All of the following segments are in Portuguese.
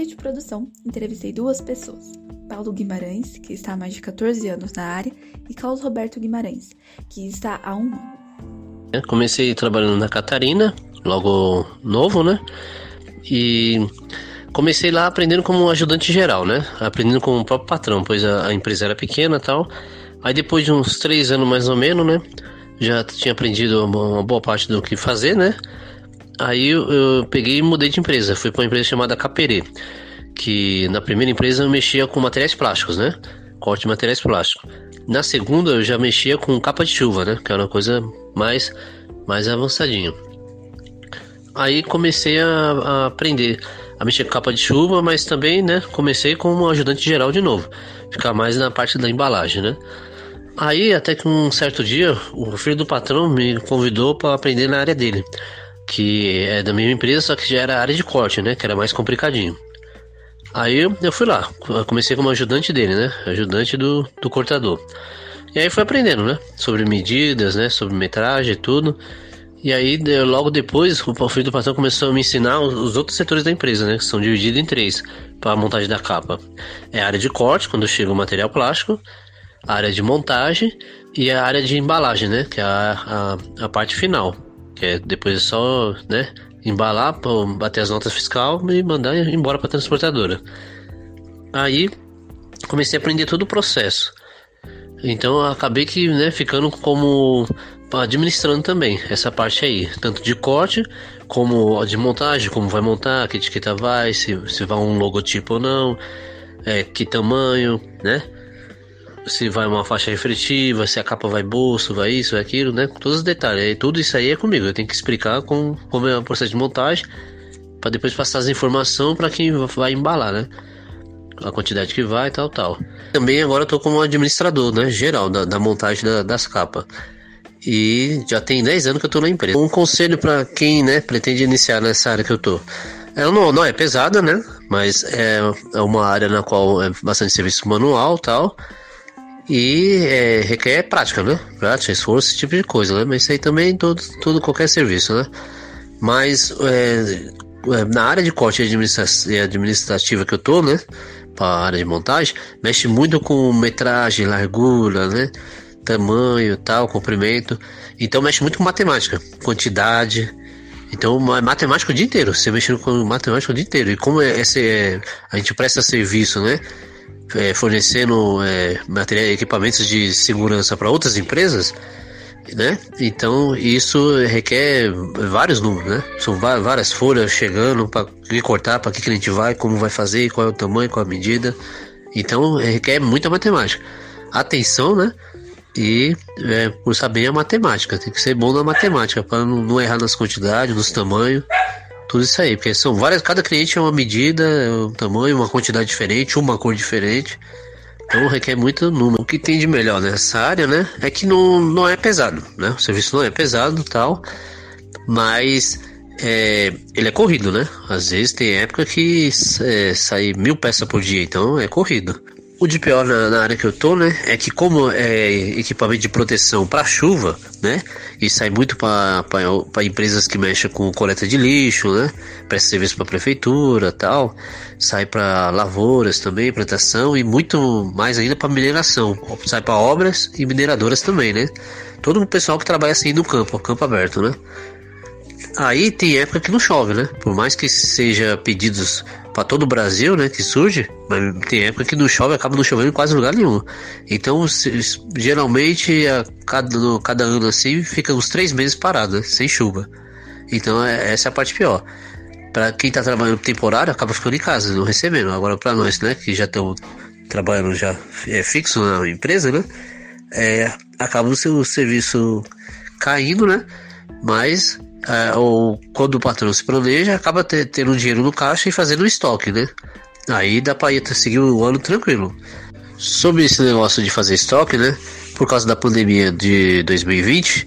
área de produção, entrevistei duas pessoas. Paulo Guimarães, que está há mais de 14 anos na área, e Carlos Roberto Guimarães, que está há um ano. É, comecei trabalhando na Catarina, logo novo, né? E comecei lá aprendendo como ajudante geral, né? Aprendendo com o próprio patrão, pois a, a empresa era pequena e tal. Aí depois de uns três anos mais ou menos, né? Já tinha aprendido uma boa parte do que fazer, né? Aí eu, eu peguei e mudei de empresa. Fui para uma empresa chamada Caperê, que na primeira empresa eu mexia com materiais plásticos, né? Corte de materiais plásticos. Na segunda eu já mexia com capa de chuva, né? Que era uma coisa mais, mais avançadinha. Aí comecei a, a aprender a mexer com capa de chuva, mas também, né? Comecei como ajudante geral de novo. Ficar mais na parte da embalagem, né? Aí até que um certo dia o filho do patrão me convidou para aprender na área dele que é da mesma empresa, só que já era área de corte, né? Que era mais complicadinho. Aí eu fui lá, comecei como ajudante dele, né? Ajudante do, do cortador. E aí fui aprendendo, né? Sobre medidas, né? Sobre metragem e tudo. E aí, logo depois, o filho do patrão começou a me ensinar os outros setores da empresa, né? Que são divididos em três para a montagem da capa. É a área de corte, quando chega o material plástico, a área de montagem e a área de embalagem, né? Que é a, a, a parte final que é depois é só, né, embalar, bater as notas fiscal e mandar embora para a transportadora. Aí comecei a aprender todo o processo. Então acabei que, né, ficando como administrando também essa parte aí, tanto de corte como de montagem, como vai montar, que etiqueta vai, se, se vai um logotipo ou não, é, que tamanho, né? Se vai uma faixa refletiva, se a capa vai bolso, vai isso, vai aquilo, né? Todos os detalhes. E tudo isso aí é comigo. Eu tenho que explicar com, como é o processo de montagem para depois passar as informações para quem vai embalar, né? A quantidade que vai, tal, tal. Também agora eu tô como administrador, né? Geral da, da montagem da, das capas. E já tem 10 anos que eu tô na empresa. Um conselho para quem, né, pretende iniciar nessa área que eu tô. Ela não, não é pesada, né? Mas é, é uma área na qual é bastante serviço manual tal e é, requer prática, né? Prática, esforço, esse tipo de coisa, né? Mas isso aí também todo, todo qualquer serviço, né? Mas é, é na área de corte administrativa que eu tô, né? Para a área de montagem, mexe muito com metragem, largura, né? Tamanho, tal, comprimento. Então mexe muito com matemática, quantidade. Então é matemática o dia inteiro. Você mexendo com matemática o dia inteiro. E como é, esse, é, a gente presta serviço, né? É, fornecendo é, material, equipamentos de segurança para outras empresas, né? Então isso requer vários números, né? São várias folhas chegando para cortar, para que cliente vai, como vai fazer, qual é o tamanho, qual a medida. Então requer muita matemática, atenção, né? E é, por saber a matemática, tem que ser bom na matemática para não, não errar nas quantidades, nos tamanhos tudo isso aí, porque são várias, cada cliente é uma medida, é um tamanho, uma quantidade diferente, uma cor diferente. Então requer muito número. O que tem de melhor nessa área, né, é que não, não é pesado, né? O serviço não é pesado tal, mas é, ele é corrido, né? Às vezes tem época que é, sai mil peças por dia, então é corrido. O de pior na, na, área que eu tô, né, é que como é equipamento de proteção para chuva, né, e sai muito para empresas que mexem com coleta de lixo, né, presta serviço para prefeitura, tal, sai para lavouras também, plantação e muito mais ainda para mineração, sai para obras e mineradoras também, né. Todo o pessoal que trabalha assim no campo, campo aberto, né. Aí tem época que não chove, né? Por mais que seja pedidos para todo o Brasil, né, que surge, mas tem época que não chove, acaba não chovendo em quase lugar nenhum. Então, se, geralmente, a cada, no, cada ano assim, fica uns três meses parado, né, sem chuva. Então, é, essa é a parte pior. Para quem tá trabalhando temporário, acaba ficando em casa, não recebendo. Agora, para nós, né, que já estamos trabalhando já é, fixo na empresa, né, é, acaba o seu serviço caindo, né, mas é, ou quando o patrão se planeja, acaba ter, tendo dinheiro no caixa e fazendo estoque, né? Aí dá para ir seguir o ano tranquilo. Sobre esse negócio de fazer estoque, né? Por causa da pandemia de 2020,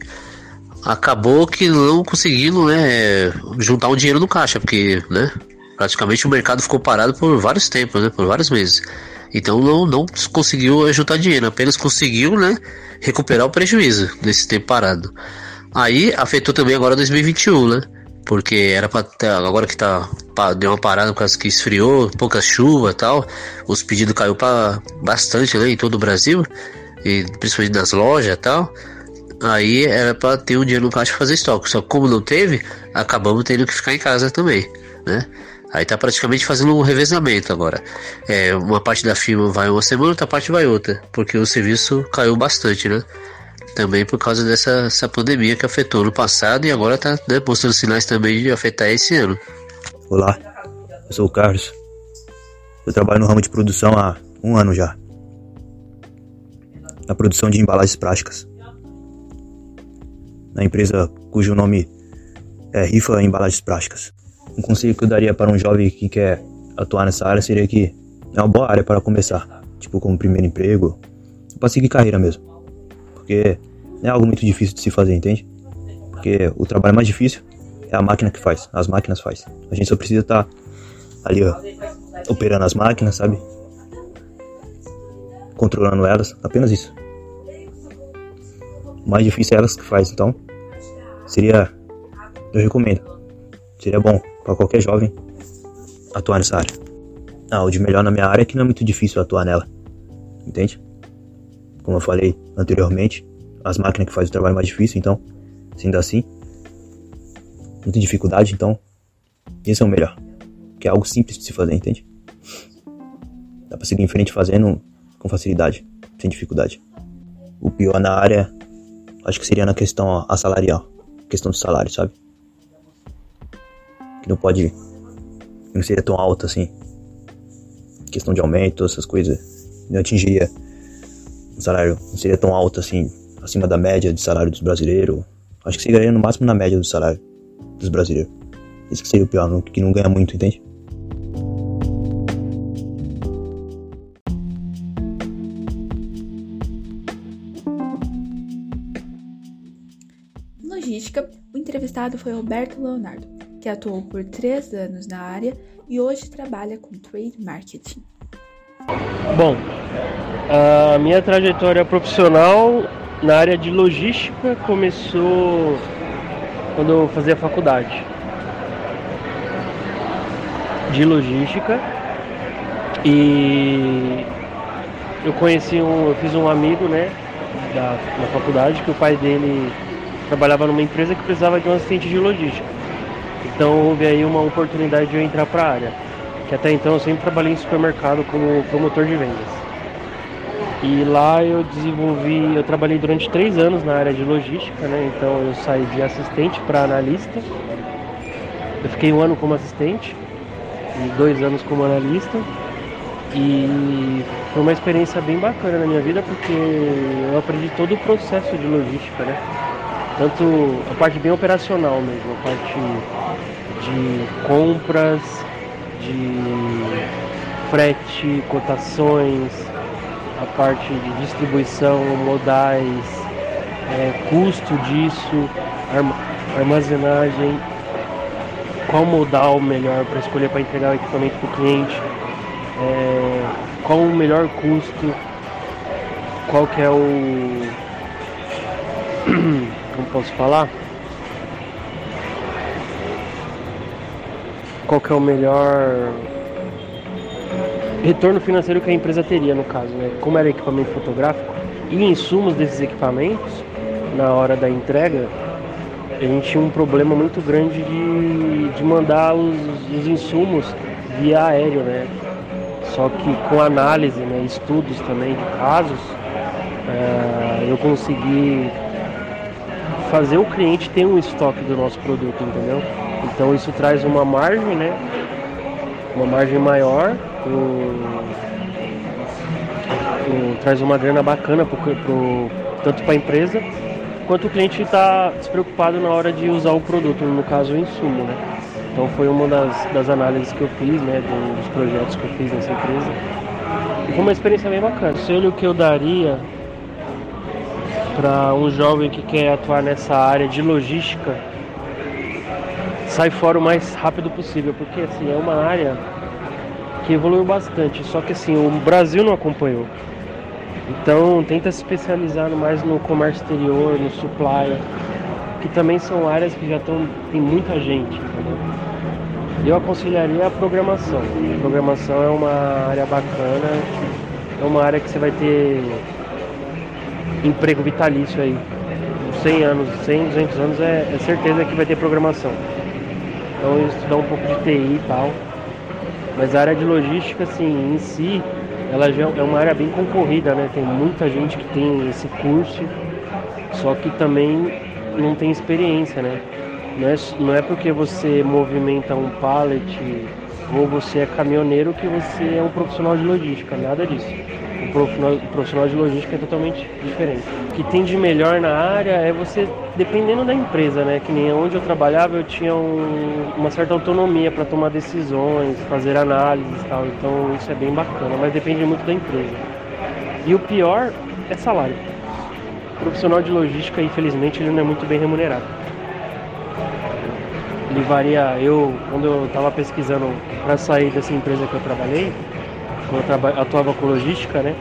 acabou que não conseguindo, né, juntar um dinheiro no caixa, porque, né, praticamente o mercado ficou parado por vários tempos, né, por vários meses. Então não, não conseguiu juntar dinheiro, apenas conseguiu, né, recuperar o prejuízo desse tempo parado. Aí afetou também agora 2021, né? Porque era pra agora que tá deu uma parada por causa que esfriou, pouca chuva e tal. Os pedidos caiu para bastante né, em todo o Brasil, e principalmente nas lojas e tal. Aí era para ter um dia no caixa fazer estoque. Só que como não teve, acabamos tendo que ficar em casa também, né? Aí tá praticamente fazendo um revezamento agora. É, uma parte da firma vai uma semana, outra parte vai outra, porque o serviço caiu bastante, né? Também por causa dessa pandemia que afetou no passado e agora tá né, mostrando sinais também de afetar esse ano. Olá, eu sou o Carlos. Eu trabalho no ramo de produção há um ano já. Na produção de embalagens plásticas. Na empresa cujo nome é Rifa Embalagens Plásticas. Um conselho que eu daria para um jovem que quer atuar nessa área seria que é uma boa área para começar, tipo como primeiro emprego, para seguir carreira mesmo. Porque não é algo muito difícil de se fazer, entende? Porque o trabalho mais difícil é a máquina que faz, as máquinas faz. A gente só precisa estar tá ali, ó, operando as máquinas, sabe? Controlando elas, apenas isso. O mais difícil é elas que faz, então seria eu recomendo. Seria bom para qualquer jovem atuar nessa área. Ah, o de melhor na minha área é que não é muito difícil atuar nela. Entende? Como eu falei anteriormente, as máquinas que fazem o trabalho mais difícil, então, sendo assim, muita dificuldade, então, esse é o melhor. Que é algo simples de se fazer, entende? Dá pra seguir em frente fazendo com facilidade, sem dificuldade. O pior na área, acho que seria na questão a salarial, questão do salário, sabe? Que não pode, não seria tão alto assim. Questão de aumento, essas coisas, não atingiria salário, não seria tão alto assim, acima da média de salário dos brasileiros. Acho que seria no máximo na média do salário dos brasileiros. Isso que seria o pior, que não ganha muito, entende? Logística, o entrevistado foi Roberto Leonardo, que atuou por três anos na área e hoje trabalha com trade marketing. Bom, a minha trajetória profissional na área de logística começou quando eu fazia faculdade de logística e eu conheci um, eu fiz um amigo, né, da, da faculdade que o pai dele trabalhava numa empresa que precisava de um assistente de logística. Então houve aí uma oportunidade de eu entrar para a área, que até então eu sempre trabalhei em supermercado como promotor de vendas. E lá eu desenvolvi, eu trabalhei durante três anos na área de logística, né? Então eu saí de assistente para analista. Eu fiquei um ano como assistente e dois anos como analista. E foi uma experiência bem bacana na minha vida porque eu aprendi todo o processo de logística, né? Tanto a parte bem operacional mesmo, a parte de compras, de frete, cotações, a parte de distribuição, modais, é, custo disso, armazenagem, qual modal melhor para escolher para entregar o equipamento para o cliente, é, qual o melhor custo, qual que é o. Como posso falar? Qual que é o melhor retorno financeiro que a empresa teria no caso, né? Como era equipamento fotográfico e insumos desses equipamentos na hora da entrega, a gente tinha um problema muito grande de, de mandar os, os insumos via aéreo, né? Só que com análise, né, estudos também de casos, é, eu consegui fazer o cliente ter um estoque do nosso produto, entendeu? Então isso traz uma margem, né? Uma margem maior traz uma grana bacana pro, pro tanto para a empresa quanto o cliente está despreocupado na hora de usar o produto, no caso o insumo, né? Então foi uma das, das análises que eu fiz, né, dos projetos que eu fiz nessa empresa. E foi uma experiência bem bacana. O conselho que eu daria para um jovem que quer atuar nessa área de logística, sai fora o mais rápido possível, porque assim, é uma área que evoluiu bastante, só que assim, o Brasil não acompanhou. Então tenta se especializar mais no comércio exterior, no supply, que também são áreas que já estão tem muita gente? Eu aconselharia a programação. A programação é uma área bacana, é uma área que você vai ter emprego vitalício aí. 100 anos, 100, 200 anos é, é certeza que vai ter programação. Então eu estudar um pouco de TI e tal. Mas a área de logística, assim, em si, ela já é uma área bem concorrida, né? Tem muita gente que tem esse curso, só que também não tem experiência, né? Não é, não é porque você movimenta um pallet ou você é caminhoneiro que você é um profissional de logística, nada disso. Profissional de logística é totalmente diferente. O que tem de melhor na área é você, dependendo da empresa, né? Que nem onde eu trabalhava, eu tinha um, uma certa autonomia para tomar decisões, fazer análises e tal. Então isso é bem bacana, mas depende muito da empresa. E o pior é salário. O profissional de logística, infelizmente, ele não é muito bem remunerado ele varia. Eu, quando eu estava pesquisando para sair dessa empresa que eu trabalhei, quando eu atuava com logística, né?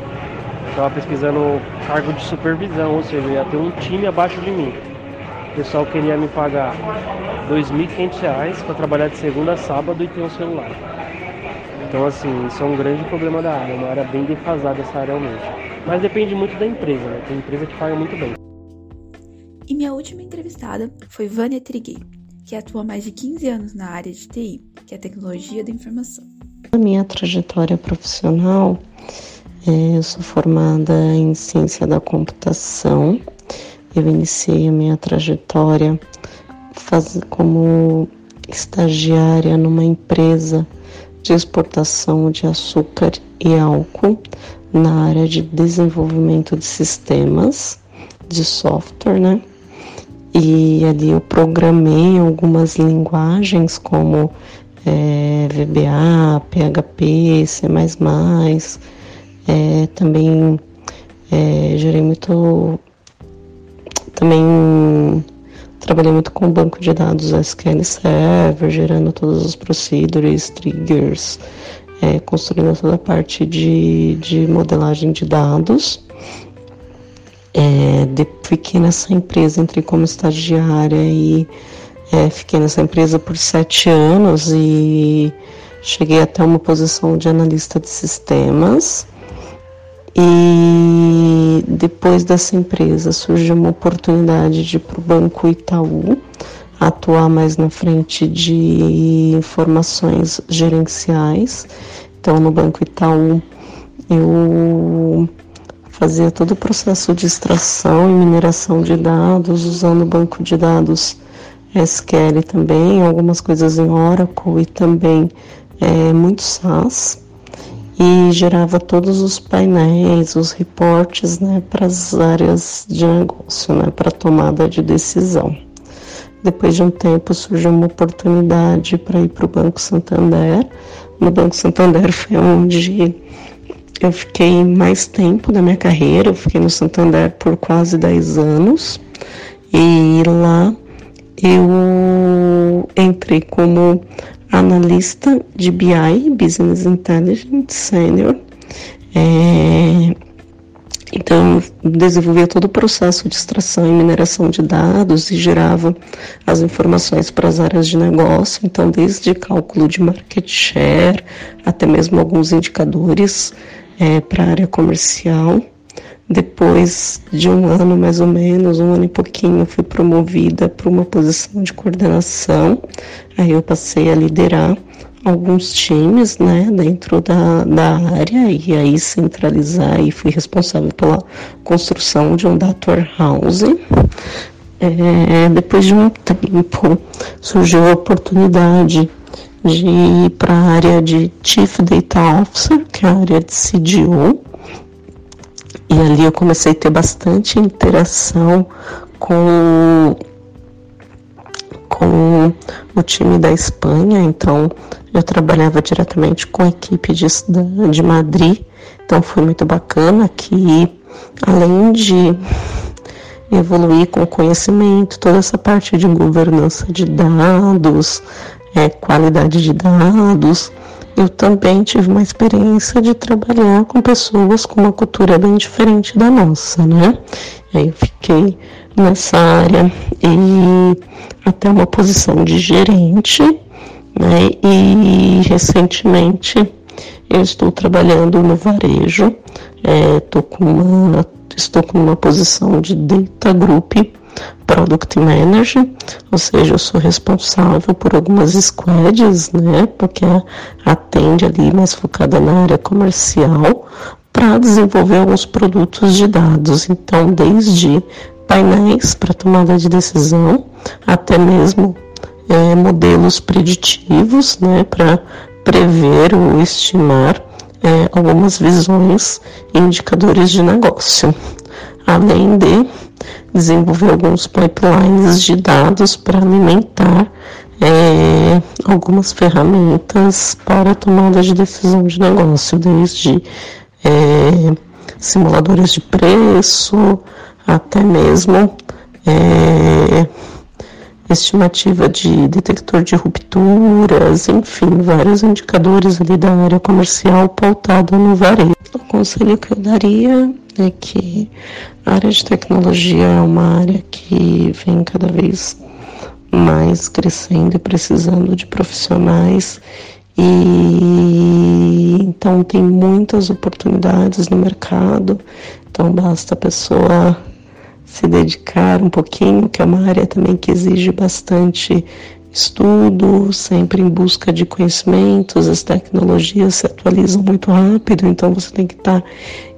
Estava pesquisando cargo de supervisão, ou seja, ia ter um time abaixo de mim. O pessoal queria me pagar R$ 2.500 para trabalhar de segunda a sábado e ter um celular. Então, assim, isso é um grande problema da área, uma área bem defasada essa área realmente. Mas depende muito da empresa, né? Tem empresa que paga muito bem. E minha última entrevistada foi Vânia Triguei, que atua há mais de 15 anos na área de TI, que é tecnologia da informação. A minha trajetória profissional, é, eu sou formada em ciência da computação. Eu iniciei a minha trajetória faz, como estagiária numa empresa de exportação de açúcar e álcool na área de desenvolvimento de sistemas de software, né? E ali eu programei algumas linguagens como é, VBA, PHP, C++, é, também é, gerei muito, também trabalhei muito com o banco de dados SQL Server, gerando todos os procedures, triggers, é, construindo toda a parte de, de modelagem de dados. É, de, fiquei nessa empresa, entrei como estagiária e é, fiquei nessa empresa por sete anos e cheguei até uma posição de analista de sistemas. E depois dessa empresa surgiu uma oportunidade de ir para o Banco Itaú, atuar mais na frente de informações gerenciais. Então, no Banco Itaú, eu fazia todo o processo de extração e mineração de dados usando o banco de dados SQL também, algumas coisas em Oracle e também é, muito SAS e gerava todos os painéis, os reportes né, para as áreas de negócio, né, para tomada de decisão. Depois de um tempo surgiu uma oportunidade para ir para o Banco Santander. No Banco Santander foi onde eu fiquei mais tempo da minha carreira, eu fiquei no Santander por quase 10 anos e lá eu entrei como analista de BI, Business Intelligence Senior. É, então, desenvolvia todo o processo de extração e mineração de dados e gerava as informações para as áreas de negócio. Então, desde cálculo de market share até mesmo alguns indicadores é, para a área comercial. Depois de um ano, mais ou menos, um ano e pouquinho, fui promovida para uma posição de coordenação. Aí eu passei a liderar alguns times, né, dentro da, da área e aí centralizar e fui responsável pela construção de um data warehouse. É, depois de um tempo surgiu a oportunidade de ir para a área de Chief Data Officer, que é a área de CDO. E ali eu comecei a ter bastante interação com, com o time da Espanha, então eu trabalhava diretamente com a equipe de, de Madrid, então foi muito bacana que além de evoluir com conhecimento, toda essa parte de governança de dados, é, qualidade de dados. Eu também tive uma experiência de trabalhar com pessoas com uma cultura bem diferente da nossa, né? Aí eu fiquei nessa área e até uma posição de gerente Né? E recentemente eu estou trabalhando no varejo, é, com uma, estou com uma posição de Data Group Product Manager, ou seja, eu sou responsável por algumas squads, né, porque atende ali mais focada na área comercial, para desenvolver alguns produtos de dados. Então, desde painéis para tomada de decisão, até mesmo é, modelos preditivos, né, para prever ou estimar é, algumas visões e indicadores de negócio, além de desenvolver alguns pipelines de dados para alimentar é, algumas ferramentas para tomada de decisão de negócio, desde é, simuladores de preço até mesmo é, estimativa de detector de rupturas, enfim, vários indicadores ali da área comercial pautada no varejo. O conselho que eu daria é que a área de tecnologia é uma área que vem cada vez mais crescendo e precisando de profissionais e então tem muitas oportunidades no mercado. Então basta a pessoa se dedicar um pouquinho, que é uma área também que exige bastante estudo, sempre em busca de conhecimentos, as tecnologias se atualizam muito rápido, então você tem que estar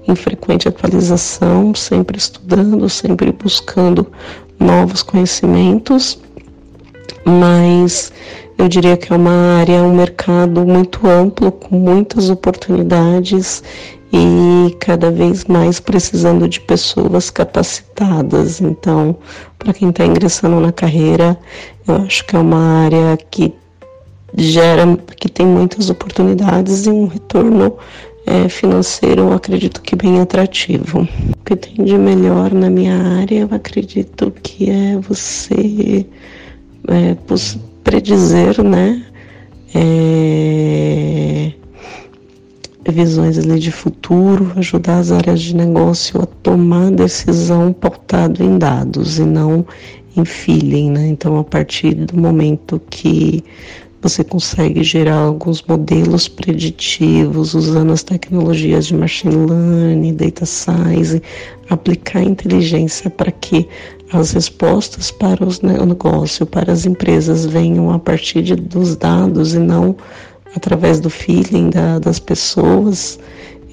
em frequente atualização, sempre estudando, sempre buscando novos conhecimentos, mas eu diria que é uma área, um mercado muito amplo, com muitas oportunidades e cada vez mais precisando de pessoas capacitadas. Então, para quem está ingressando na carreira, eu acho que é uma área que gera, que tem muitas oportunidades e um retorno é, financeiro, eu acredito que bem atrativo. O que tem de melhor na minha área, eu acredito que é você é, predizer, né? É, visões ali de futuro, ajudar as áreas de negócio a tomar decisão pautado em dados e não em feeling, né? Então, a partir do momento que você consegue gerar alguns modelos preditivos usando as tecnologias de machine learning, data science, aplicar inteligência para que as respostas para os negócios, para as empresas venham a partir de, dos dados e não através do feeling da, das pessoas,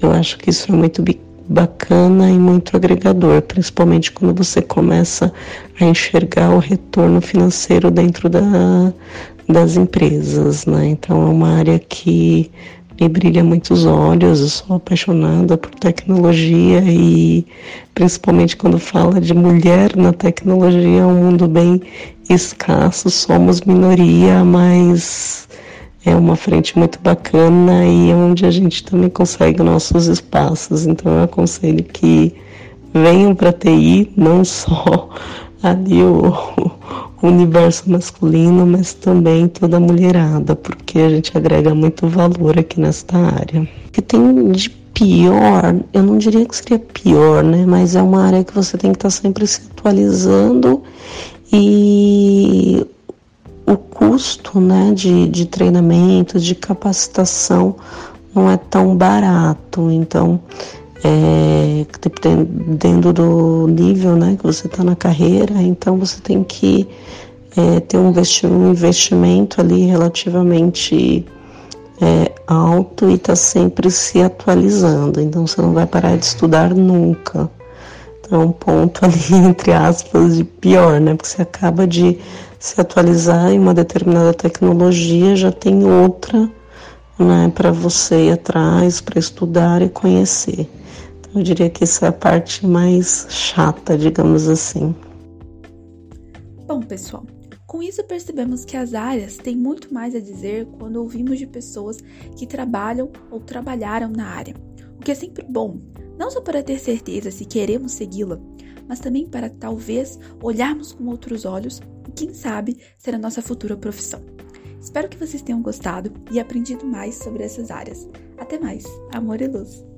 eu acho que isso é muito bacana e muito agregador, principalmente quando você começa a enxergar o retorno financeiro dentro da, das empresas, né? Então é uma área que me brilha muitos olhos, eu sou apaixonada por tecnologia e principalmente quando fala de mulher na tecnologia, é um mundo bem escasso, somos minoria, mas é uma frente muito bacana e é onde a gente também consegue nossos espaços. Então eu aconselho que venham para TI, não só ali o, universo masculino, mas também toda a mulherada, porque a gente agrega muito valor aqui nesta área. O que tem de pior, eu não diria que seria pior, né? Mas é uma área que você tem que estar sempre se atualizando e o custo né, de, de treinamento, de capacitação não é tão barato. Então, é, dependendo do nível né, que você está na carreira, então você tem que é, ter um investimento ali relativamente é, alto e está sempre se atualizando. Então você não vai parar de estudar nunca. Então é um ponto ali, entre aspas, de pior, né? Porque você acaba de se atualizar em uma determinada tecnologia, já tem outra né, para você ir atrás, para estudar e conhecer. Então, eu diria que essa é a parte mais chata, digamos assim. Bom, pessoal, com isso percebemos que as áreas têm muito mais a dizer quando ouvimos de pessoas que trabalham ou trabalharam na área, o que é sempre bom, não só para ter certeza se queremos segui-la, mas também para talvez olharmos com outros olhos e, quem sabe, ser a nossa futura profissão. Espero que vocês tenham gostado e aprendido mais sobre essas áreas. Até mais, amor e luz!